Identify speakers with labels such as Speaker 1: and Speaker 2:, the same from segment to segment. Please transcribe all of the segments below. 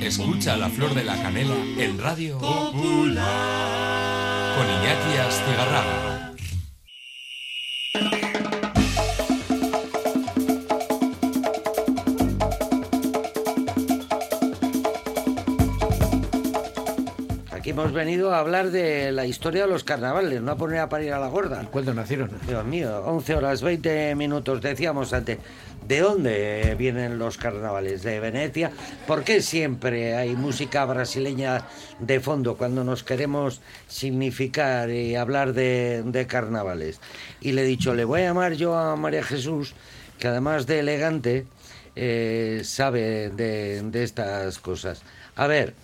Speaker 1: Escucha la flor de la canela en Radio Popular con Iñaki Astigarraga.
Speaker 2: Hemos venido a hablar de la historia de los carnavales, no a poner a parir a la gorda.
Speaker 3: ¿Cuándo nacieron?
Speaker 2: Dios mío, 11 horas 20 minutos, decíamos antes. ¿De dónde vienen los carnavales? ¿De Venecia? ¿Por qué siempre hay música brasileña de fondo cuando nos queremos significar y hablar de, de carnavales? Y le he dicho, le voy a llamar yo a María Jesús, que además de elegante, eh, sabe de, de estas cosas. A ver,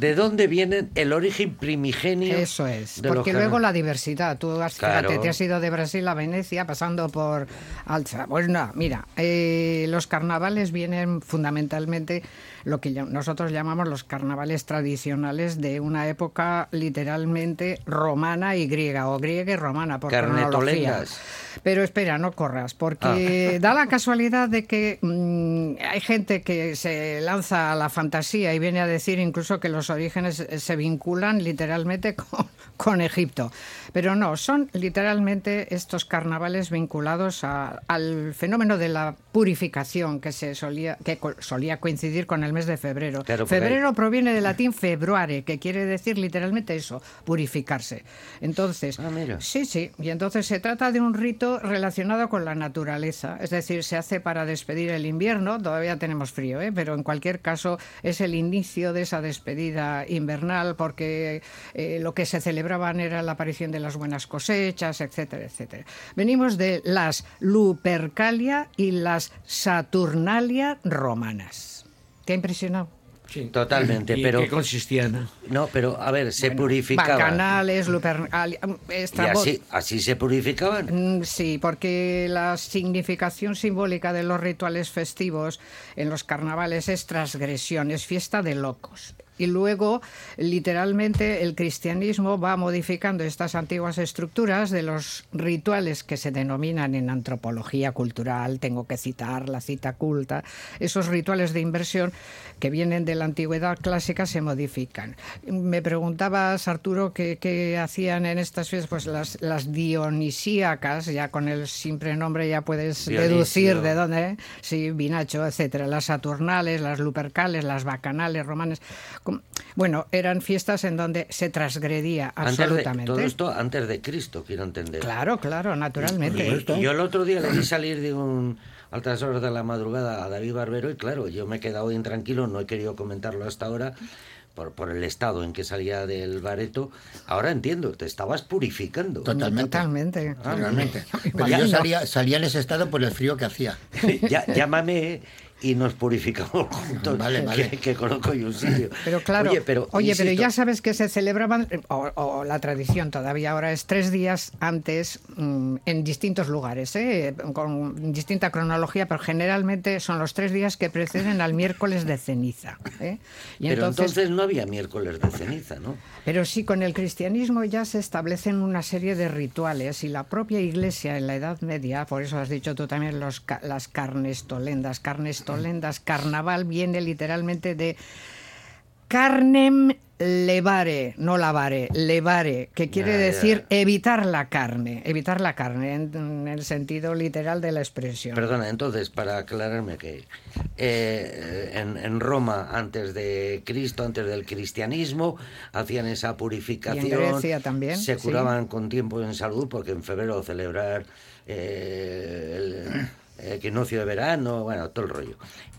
Speaker 2: ¿de dónde viene el origen primigenio?
Speaker 4: Eso es,
Speaker 2: de
Speaker 4: porque luego la diversidad. Tú has,
Speaker 2: Claro.
Speaker 4: fíjate, te has ido de Brasil a Venecia pasando por Alza. Pues no, mira, eh, los carnavales vienen fundamentalmente lo que nosotros llamamos los carnavales tradicionales de una época literalmente romana y griega, o griega y romana, por cronología. Pero espera, no corras, porque da la casualidad de que mm, hay gente que se lanza a la fantasía y viene a decir incluso que los orígenes eh, se vinculan literalmente con Egipto. Pero no, son literalmente estos carnavales vinculados a- al fenómeno de la purificación que se solía que solía coincidir con el mes de febrero.
Speaker 2: Claro,
Speaker 4: febrero proviene del latín februare, que quiere decir literalmente eso, purificarse. Entonces,
Speaker 2: Ah.
Speaker 4: Sí, sí. Y entonces se trata de un rito relacionado con la naturaleza. Es decir, se hace para despedir el invierno. Todavía tenemos frío, ¿eh? pero en cualquier caso es el inicio de esa despedida invernal porque eh, lo que se celebraban era la aparición de las buenas cosechas, etcétera, etcétera. Venimos de las Lupercalia y las Saturnalia romanas. ¿Te ha impresionado?
Speaker 3: Sí.
Speaker 2: Totalmente,
Speaker 3: ¿Y
Speaker 2: pero-
Speaker 3: ¿Qué consistían?
Speaker 2: No, pero a ver, se purificaban.
Speaker 4: Bacanales, Lupercalia,
Speaker 2: Y
Speaker 4: Estrabón.
Speaker 2: así, así se purificaban.
Speaker 4: Mm, Sí, porque la significación simbólica de los rituales festivos en los carnavales es transgresión, es fiesta de locos. Y luego, literalmente, el cristianismo va modificando estas antiguas estructuras de los rituales que se denominan en antropología cultural, tengo que citar la cita culta, esos rituales de inversión que vienen de la antigüedad clásica se modifican. Me preguntabas, Arturo, qué, qué hacían en estas fiestas, pues las, las dionisíacas, ya con el simple nombre ya puedes
Speaker 2: Dionisio.
Speaker 4: deducir de dónde, ¿eh? sí, Vinacho, etcétera, las saturnales, las lupercales, las bacanales romanas. Bueno, eran fiestas en donde se transgredía
Speaker 2: Antes de,
Speaker 4: absolutamente.
Speaker 2: todo esto antes de Cristo, quiero entender.
Speaker 4: Claro, claro, naturalmente.
Speaker 2: Y, y yo el otro día le vi salir de un altas horas de la madrugada a David Barbero y claro, yo me he quedado intranquilo, no he querido comentarlo hasta ahora por, por el estado en que salía del bareto. Ahora entiendo, te estabas purificando.
Speaker 5: Totalmente.
Speaker 4: Totalmente.
Speaker 5: Totalmente.
Speaker 4: Me
Speaker 5: Pero yo salía, salía en ese estado por el frío que hacía.
Speaker 2: Ya- llámame y nos purificamos juntos,
Speaker 5: Vale, vale.
Speaker 2: Que, que conozco yo un sitio.
Speaker 4: Pero claro,
Speaker 2: Oye, pero, insisto,
Speaker 4: ya sabes que se celebraban, eh, o, o la tradición todavía ahora es tres días antes mm, en distintos lugares, ¿eh? con distinta cronología, pero generalmente son los tres días que preceden al miércoles de ceniza. ¿eh? Y
Speaker 2: Pero entonces no había miércoles de ceniza, ¿no?
Speaker 4: pero sí, con el cristianismo ya se establecen una serie de rituales y la propia iglesia en la Edad Media, por eso has dicho tú también los, las carnestolendas, carnaval viene literalmente de carnem levare, no lavare, levare, que quiere decir evitar la carne, evitar la carne en, en el sentido literal de la expresión.
Speaker 2: Perdona, entonces, para aclararme que eh, en, en Roma, antes de Cristo, antes del cristianismo, hacían esa purificación.
Speaker 4: Y en Grecia también,
Speaker 2: Se
Speaker 4: sí.
Speaker 2: curaban con tiempo en salud, porque en febrero celebrar eh, el, el equinoccio de verano, bueno, todo el rollo.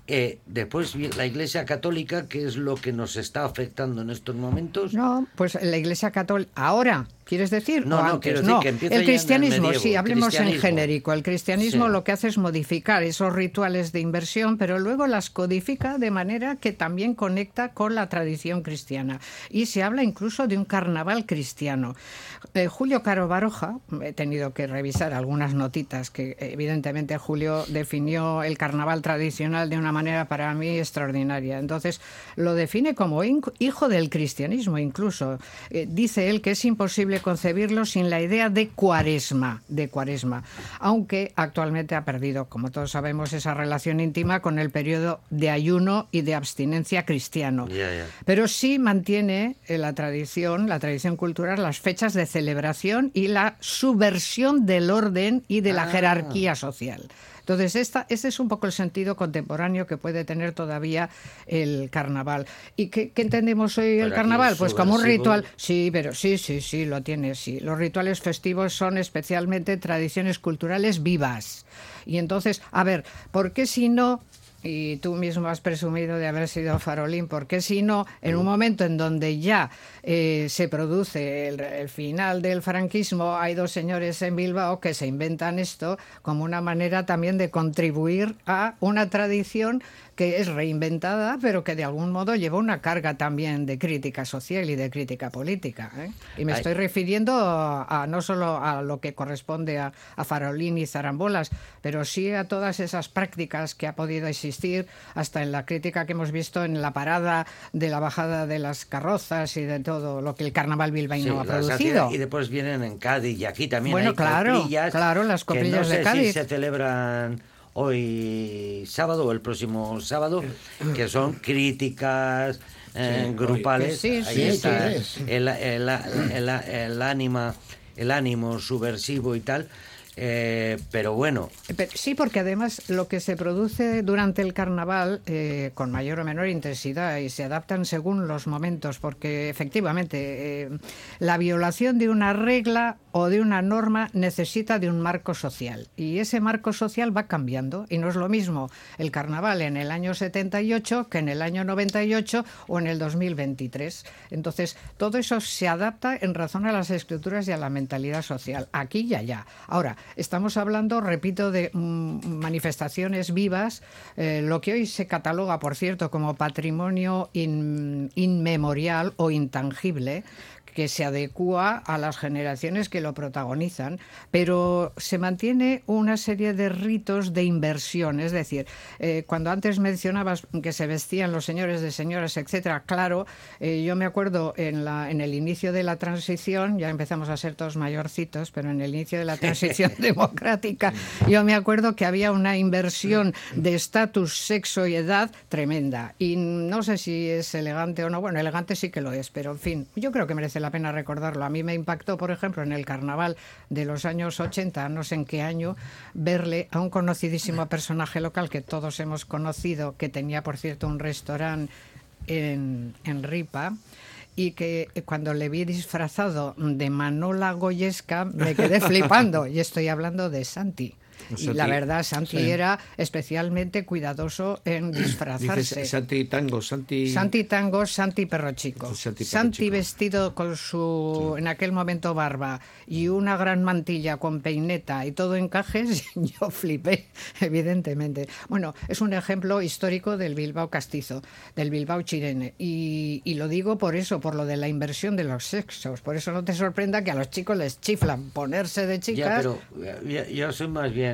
Speaker 2: Eh, después la Iglesia Católica, que es lo que nos está afectando en estos momentos.
Speaker 4: No, pues la Iglesia Católica. Ahora, ¿quieres decir?
Speaker 2: No,
Speaker 4: o
Speaker 2: no,
Speaker 4: antes?
Speaker 2: quiero decir
Speaker 4: no.
Speaker 2: que
Speaker 4: el cristianismo, sí, hablemos en genérico. El cristianismo
Speaker 2: Sí.
Speaker 4: lo que hace es modificar esos rituales de inversión, pero luego las codifica de manera que también conecta con la tradición cristiana. Y se habla incluso de un carnaval cristiano. Eh, Julio Caro Baroja, he tenido que revisar algunas notitas que evidentemente Julio definió el carnaval tradicional de una manera para mí extraordinaria. Entonces lo define como hijo del cristianismo incluso. Eh, dice él que es imposible imposible concebirlo sin la idea de cuaresma, de cuaresma, aunque actualmente ha perdido, como todos sabemos, esa relación íntima con el periodo de ayuno y de abstinencia cristiano.
Speaker 2: Ya, ya.
Speaker 4: Pero sí mantiene eh, la tradición, la tradición cultural, las fechas de celebración y la subversión del orden y de la
Speaker 2: Ah.
Speaker 4: jerarquía social. Entonces, esta, este es un poco el sentido contemporáneo que puede tener todavía el carnaval. ¿Y qué, qué entendemos hoy el carnaval?
Speaker 2: es
Speaker 4: Pues como un ritual. Sí, pero sí, sí, sí, lo tiene, sí. Los rituales festivos son especialmente tradiciones culturales vivas. Y entonces, a ver, ¿por qué si no y tú mismo has presumido de haber sido farolín, ¿por qué si no, en un momento en donde ya eh, se produce el, el final del franquismo, hay dos señores en Bilbao que se inventan esto como una manera también de contribuir a una tradición que es reinventada, pero que de algún modo lleva una carga también de crítica social y de crítica política. ¿eh? Y me
Speaker 2: Ay.
Speaker 4: estoy refiriendo a, a no solo a lo que corresponde a, a Farolín y Zarambolas, pero sí a todas esas prácticas que ha podido existir, hasta en la crítica que hemos visto en la parada de la bajada de las carrozas y de todo lo que el carnaval bilbaíno
Speaker 2: Sí,
Speaker 4: ha producido.
Speaker 2: y después vienen en Cádiz y aquí también
Speaker 4: Bueno,
Speaker 2: hay
Speaker 4: claro,
Speaker 2: coprillas
Speaker 4: claro, las
Speaker 2: que
Speaker 4: coprillas
Speaker 2: no
Speaker 4: de
Speaker 2: sé
Speaker 4: Cádiz.
Speaker 2: si se celebran hoy sábado o el próximo sábado, que son críticas eh, grupales.
Speaker 4: Sí,
Speaker 2: Ahí
Speaker 4: sí,
Speaker 2: está
Speaker 5: sí.
Speaker 2: El, el- el- el ánima, el ánimo subversivo y tal. eh, pero bueno,
Speaker 4: Sí, porque además lo que se produce durante el carnaval, eh, con mayor o menor intensidad, y se adaptan según los momentos, porque efectivamente eh, la violación de una regla o de una norma necesita de un marco social. Y ese marco social va cambiando. Y no es lo mismo el carnaval en el año 78 que en el año 98 o en el 2023. Entonces, todo eso se adapta en razón a las escrituras y a la mentalidad social, aquí y allá. Ahora, estamos hablando, repito, de mm, manifestaciones vivas, eh, lo que hoy se cataloga, por cierto, como patrimonio in- inmemorial o intangible que se adecua a las generaciones que lo protagonizan, pero se mantiene una serie de ritos de inversión. Es decir, eh, cuando antes mencionabas que se vestían los señores de señoras, etcétera, claro, eh, yo me acuerdo en, la, en el inicio de la transición, ya empezamos a ser todos mayorcitos, pero en el inicio de la transición democrática, yo me acuerdo que había una inversión de estatus, sexo y edad tremenda. Y no sé si es elegante o no. Bueno, elegante sí que lo es, pero en fin, yo creo que merece la pena recordarlo. A mí me impactó, por ejemplo, en el carnaval de los años 80, no sé en qué año, verle a un conocidísimo personaje local que todos hemos conocido, que tenía, por cierto, un restaurante en, en Ripa y que cuando le vi disfrazado de Manola Goyesca me quedé flipando y estoy hablando de Santi. Y la
Speaker 3: Santi,
Speaker 4: verdad, Santi
Speaker 3: sí.
Speaker 4: era especialmente cuidadoso en disfrazarse.
Speaker 3: Dices Santi Tango, Santi...
Speaker 4: Santi Tango, Santi Perro Chico.
Speaker 3: Santi Perro
Speaker 4: Santi
Speaker 3: Chico.
Speaker 4: vestido con su, en aquel momento, barba y una gran mantilla con peineta y todo encajes, yo flipé, evidentemente. Bueno, es un ejemplo histórico del Bilbao castizo, del Bilbao chirene. Y, y lo digo por eso, por lo de la inversión de los sexos. Por eso no te sorprenda que a los chicos les chiflan ponerse de
Speaker 2: ya,
Speaker 4: chicas.
Speaker 2: pero eh, yo, yo soy más bien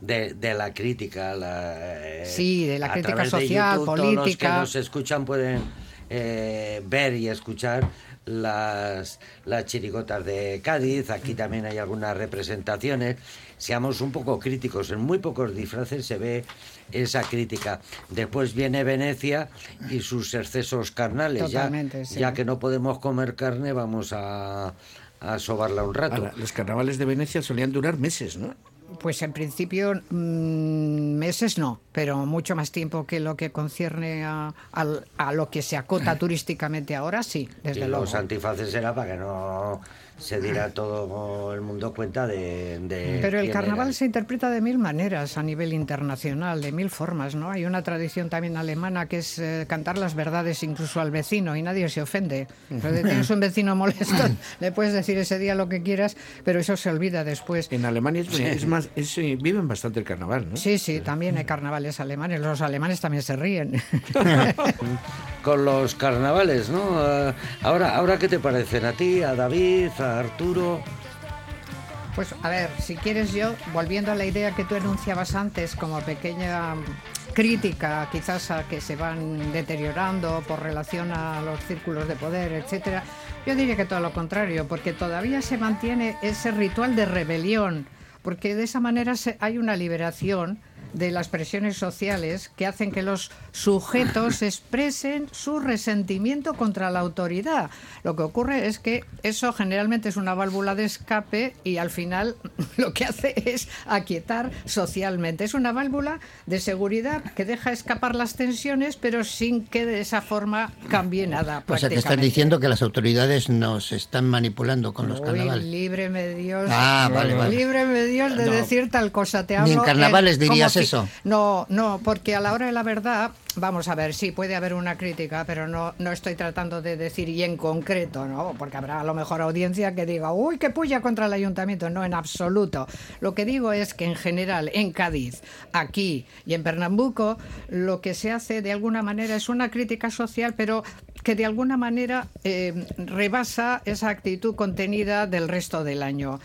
Speaker 2: de, de la crítica. La, eh,
Speaker 4: Sí, de la
Speaker 2: a
Speaker 4: crítica
Speaker 2: través de
Speaker 4: social,
Speaker 2: YouTube, Todos los que
Speaker 4: política.
Speaker 2: nos escuchan pueden eh, ver y escuchar las, las chirigotas de Cádiz. Aquí también hay algunas representaciones. Seamos un poco críticos. En muy pocos disfraces se ve esa crítica. Después viene Venecia y sus excesos carnales. Ya-
Speaker 4: sí.
Speaker 2: ya que no podemos comer carne, vamos a, a sobarla un rato.
Speaker 3: Ahora, los carnavales de Venecia solían durar meses, ¿no?
Speaker 4: Pues en principio mm, meses no, pero mucho más tiempo que lo que concierne a, a lo que se acota turísticamente ahora, sí, desde
Speaker 2: y
Speaker 4: luego.
Speaker 2: los antifaces era para que no se diera todo el mundo cuenta de... de
Speaker 4: Pero el carnaval
Speaker 2: eran.
Speaker 4: se interpreta de mil maneras a nivel internacional, de mil formas, ¿no? Hay una tradición también alemana que es eh, cantar las verdades incluso al vecino y nadie se ofende. Pero si tienes un vecino molesto, le puedes decir ese día lo que quieras, pero eso se olvida después.
Speaker 3: En Alemania es, es más, es, eh, viven bastante el carnaval, ¿no?
Speaker 4: Sí, sí, también hay carnavales alemanes. Los alemanes también se ríen.
Speaker 2: Con los carnavales, ¿no? Eh, ahora, ahora, ¿qué te parecen a ti, a David, a Arturo?
Speaker 4: Pues a ver, si quieres yo, volviendo a la idea que tú enunciabas antes como pequeña crítica quizás a que se van deteriorando por relación a los círculos de poder, etcétera, yo diría que todo lo contrario, porque todavía se mantiene ese ritual de rebelión, porque de esa manera hay una liberación de las presiones sociales que hacen que los sujetos expresen su resentimiento contra la autoridad. Lo que ocurre es que eso generalmente es una válvula de escape y al final lo que hace es aquietar socialmente. Es una válvula de seguridad que deja escapar las tensiones pero sin que de esa forma cambie nada.
Speaker 5: O sea, estás
Speaker 4: prácticamente.
Speaker 5: diciendo que las autoridades nos están manipulando con los
Speaker 4: Uy,
Speaker 5: carnavales.
Speaker 4: líbreme Dios.
Speaker 5: Ah, vale, vale.
Speaker 4: Líbreme Dios de
Speaker 5: No.
Speaker 4: decir tal cosa. Te
Speaker 5: Ni
Speaker 4: hablo
Speaker 5: en carnavales
Speaker 4: como
Speaker 5: dirías
Speaker 4: que-
Speaker 5: eso.
Speaker 4: No, no, porque a la hora de la verdad, vamos a ver, sí, puede haber una crítica, pero no, no estoy tratando de decir y en concreto, ¿no? Porque habrá a lo mejor audiencia que diga, uy, qué puya contra el ayuntamiento. No, en absoluto. Lo que digo es que en general, en Cádiz, aquí y en Pernambuco, lo que se hace de alguna manera es una crítica social, pero que de alguna manera eh, rebasa esa actitud contenida del resto del año.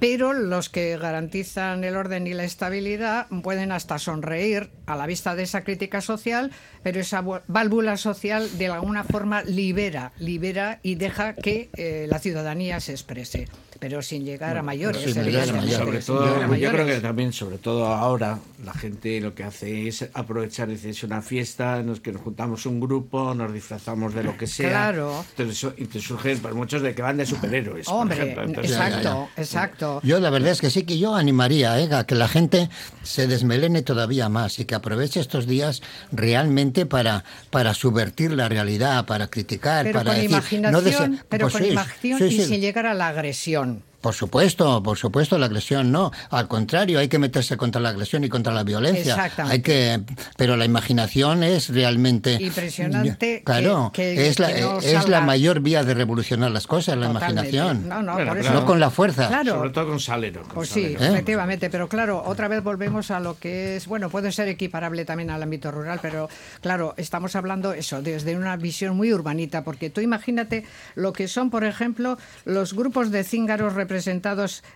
Speaker 4: Pero los que garantizan el orden y la estabilidad pueden hasta sonreír a la vista de esa crítica social, pero esa vu- válvula social de alguna forma libera, libera y deja que eh, la ciudadanía se exprese, pero sin llegar a mayores.
Speaker 5: sin llegar a
Speaker 4: evidentemente,
Speaker 5: mayores.
Speaker 4: sin
Speaker 3: Sobre todo,
Speaker 4: llegar a
Speaker 3: yo creo que también, sobre todo ahora, la gente lo que hace es aprovechar, dice, es una fiesta, nos, que nos juntamos un grupo, nos disfrazamos de lo que sea.
Speaker 4: Claro.
Speaker 3: Entonces, y te surgen pues, muchos de que van de superhéroes.
Speaker 4: Hombre,
Speaker 3: ejemplo. Entonces,
Speaker 5: ya, ya,
Speaker 4: exacto, exacto.
Speaker 5: Yo la verdad es que sí que yo animaría ¿eh? a que la gente se desmelene todavía más y que aproveche estos días realmente para, para subvertir la realidad, para criticar,
Speaker 4: Pero
Speaker 5: para
Speaker 4: con
Speaker 5: decir...
Speaker 4: imaginación,
Speaker 5: dese-
Speaker 4: pero
Speaker 5: pues
Speaker 4: con
Speaker 5: sí,
Speaker 4: imaginación
Speaker 5: sí,
Speaker 4: y sin llegar a la agresión.
Speaker 5: Por supuesto, por supuesto, la agresión no. Al contrario, hay que meterse contra la agresión y contra la violencia.
Speaker 4: Exactamente.
Speaker 5: Hay que, pero la imaginación es realmente
Speaker 4: Impresionante
Speaker 5: Claro,
Speaker 4: que- que-
Speaker 5: es la
Speaker 4: que no
Speaker 5: es la mayor vía de revolucionar las cosas, la
Speaker 4: Totalmente.
Speaker 5: imaginación.
Speaker 4: No, no,
Speaker 3: Bueno,
Speaker 4: por
Speaker 3: claro.
Speaker 4: eso.
Speaker 5: No con la fuerza.
Speaker 4: Claro.
Speaker 3: Sobre todo con Salero. con
Speaker 4: Pues sí,
Speaker 3: Salero.
Speaker 5: ¿Eh?
Speaker 4: efectivamente, pero claro, otra vez volvemos a lo que es, bueno, puede ser equiparable también al ámbito rural, pero claro, estamos hablando eso desde una visión muy urbanita, porque tú imagínate lo que son, por ejemplo, los grupos de cíngaros representados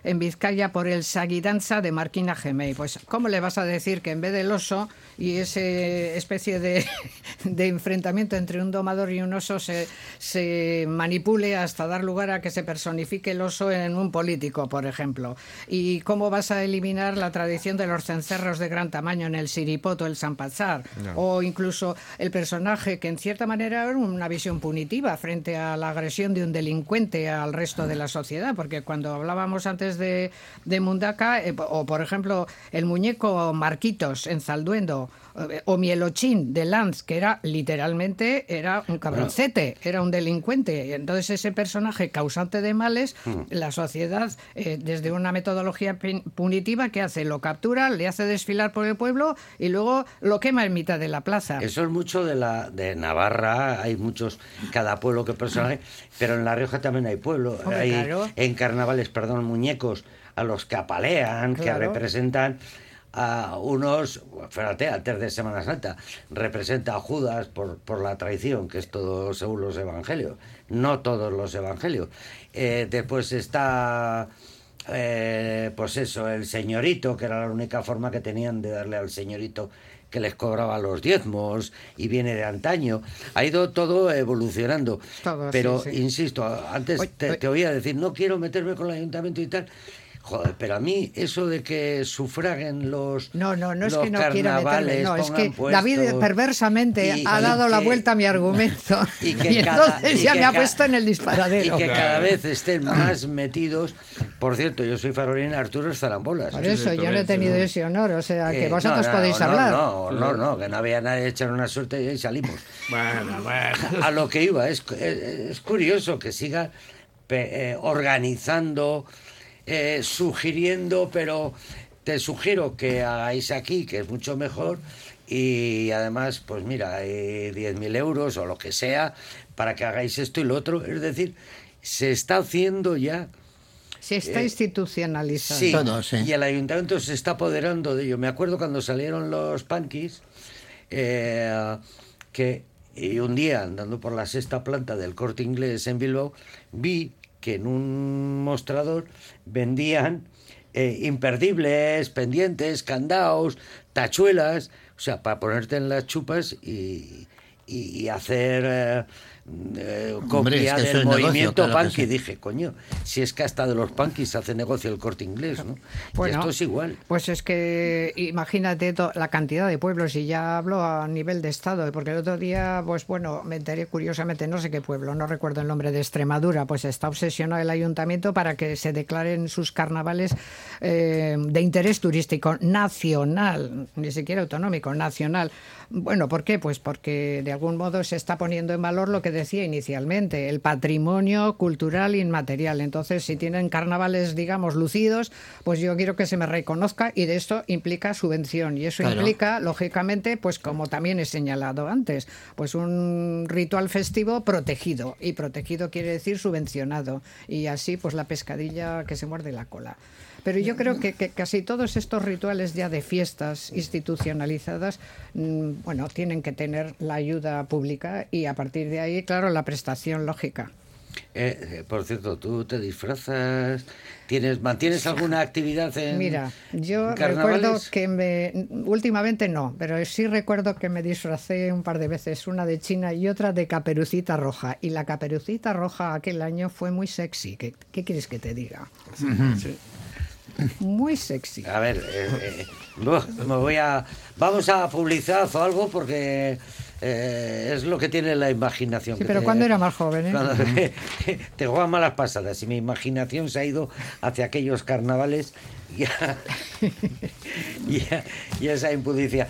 Speaker 4: en Vizcaya por el Saguidanza de Marquina Gemey. Pues, ¿cómo le vas a decir que en vez del oso y ese especie de, de enfrentamiento entre un domador y un oso se, se manipule hasta dar lugar a que se personifique el oso en un político, por ejemplo? ¿Y cómo vas a eliminar la tradición de los cencerros de gran tamaño en el siripoto, el zampazar? O incluso el personaje que en cierta manera era una visión punitiva frente a la agresión de un delincuente al resto de la sociedad, porque cuando hablábamos antes de, de Mundaka, eh, o por ejemplo el muñeco Marquitos en Zalduendo, eh, o Mielochín de Lanz, que era literalmente era un cabroncete, era un delincuente. Entonces ese personaje causante de males, la sociedad eh, desde una metodología punitiva que hace, lo captura, le hace desfilar por el pueblo y luego lo quema en mitad de la plaza.
Speaker 2: Eso es mucho de la de Navarra, hay muchos, cada pueblo que personaje, pero en La Rioja también hay pueblo,
Speaker 4: Hombre,
Speaker 2: hay
Speaker 4: claro.
Speaker 2: en perdón, muñecos a los que apalean, que representan a unos, fíjate, antes de Semana Santa, representa a Judas por, por la traición, que es todo según los evangelios, no todos los evangelios. Eh, después está eh, pues eso, el señorito, que era la única forma que tenían de darle al señorito que les cobraba los diezmos y viene de antaño. Ha ido todo evolucionando.
Speaker 4: Todo,
Speaker 2: pero,
Speaker 4: sí, sí.
Speaker 2: insisto, antes te, te oía decir, no quiero meterme con el ayuntamiento y tal. Joder, pero a mí eso de que sufraguen los
Speaker 4: No, no, no es que no quiera meterme,
Speaker 2: carnavales,
Speaker 4: no, es que David perversamente
Speaker 2: y-
Speaker 4: ha
Speaker 2: y
Speaker 4: dado la vuelta a mi argumento y,
Speaker 2: y que cada-
Speaker 4: entonces
Speaker 2: y
Speaker 4: ya
Speaker 2: que
Speaker 4: me ha puesto en el
Speaker 2: y
Speaker 4: disparadero.
Speaker 2: que cada vez estén más metidos. Por cierto, yo soy farolín Arturo Zarambolas.
Speaker 4: Por eso yo no he tenido ese honor, o sea, que
Speaker 2: Eh,
Speaker 4: vosotros
Speaker 2: no, no,
Speaker 4: podéis
Speaker 2: no,
Speaker 4: hablar.
Speaker 2: No, no, no, que no había nadie echar una suerte y ahí salimos.
Speaker 3: Bueno, bueno.
Speaker 2: A lo que iba, es, es, es curioso que siga eh, organizando, eh, sugiriendo, pero te sugiero que hagáis aquí, que es mucho mejor, y además, pues mira, hay 10.000 euros o lo que sea para que hagáis esto y lo otro. Es decir, se está haciendo ya.
Speaker 4: Se está
Speaker 2: eh,
Speaker 4: institucionalizando.
Speaker 2: Sí,
Speaker 5: Todo, sí.
Speaker 2: y el ayuntamiento se está apoderando de ello. Me acuerdo cuando salieron los punkis, eh, que y un día andando por la sexta planta del corte inglés en Bilbao, vi que en un mostrador vendían eh, imperdibles, pendientes, candados, tachuelas, o sea, para ponerte en las chupas y, y hacer eh, eh, copia del movimiento punky. Dije, coño, si es que hasta de los punkies hace negocio el corte inglés, ¿no? Bueno, esto es igual.
Speaker 4: Pues es que imagínate la cantidad de pueblos, y ya hablo a nivel de Estado, porque el otro día, pues bueno, me enteré curiosamente, no sé qué pueblo, no recuerdo el nombre de Extremadura, pues está obsesionado el ayuntamiento para que se declaren sus carnavales eh, de interés turístico nacional, ni siquiera autonómico, nacional. Bueno, ¿por qué? Pues porque de algún modo se está poniendo en valor lo que decía inicialmente, el patrimonio cultural inmaterial. Entonces, si tienen carnavales, digamos, lucidos, pues yo quiero que se me reconozca y de esto implica subvención. Y eso implica, lógicamente, pues como también he señalado antes, pues un ritual festivo protegido. Y protegido quiere decir subvencionado. Y así, pues la pescadilla que se muerde la cola. Pero yo creo que, casi todos estos rituales ya de fiestas institucionalizadas, mm, bueno, tienen que tener la ayuda pública y a partir de ahí, claro, la prestación lógica.
Speaker 2: Eh, eh, por cierto, ¿tú te disfrazas? ¿Tienes, ¿Mantienes alguna actividad en
Speaker 4: Mira, yo recuerdo que me, últimamente no, pero sí recuerdo que me disfracé un par de veces, una de China y otra de caperucita roja. Y la caperucita roja aquel año fue muy sexy. ¿Qué, qué quieres que te diga? Sí. Muy sexy.
Speaker 2: A ver, eh, eh, me voy a. Vamos a publicidad o algo porque eh, es lo que tiene la imaginación.
Speaker 4: Sí, pero cuando era más joven,
Speaker 2: ¿eh? te juegan malas pasadas y mi imaginación se ha ido hacia aquellos carnavales y a, y esa impudicia.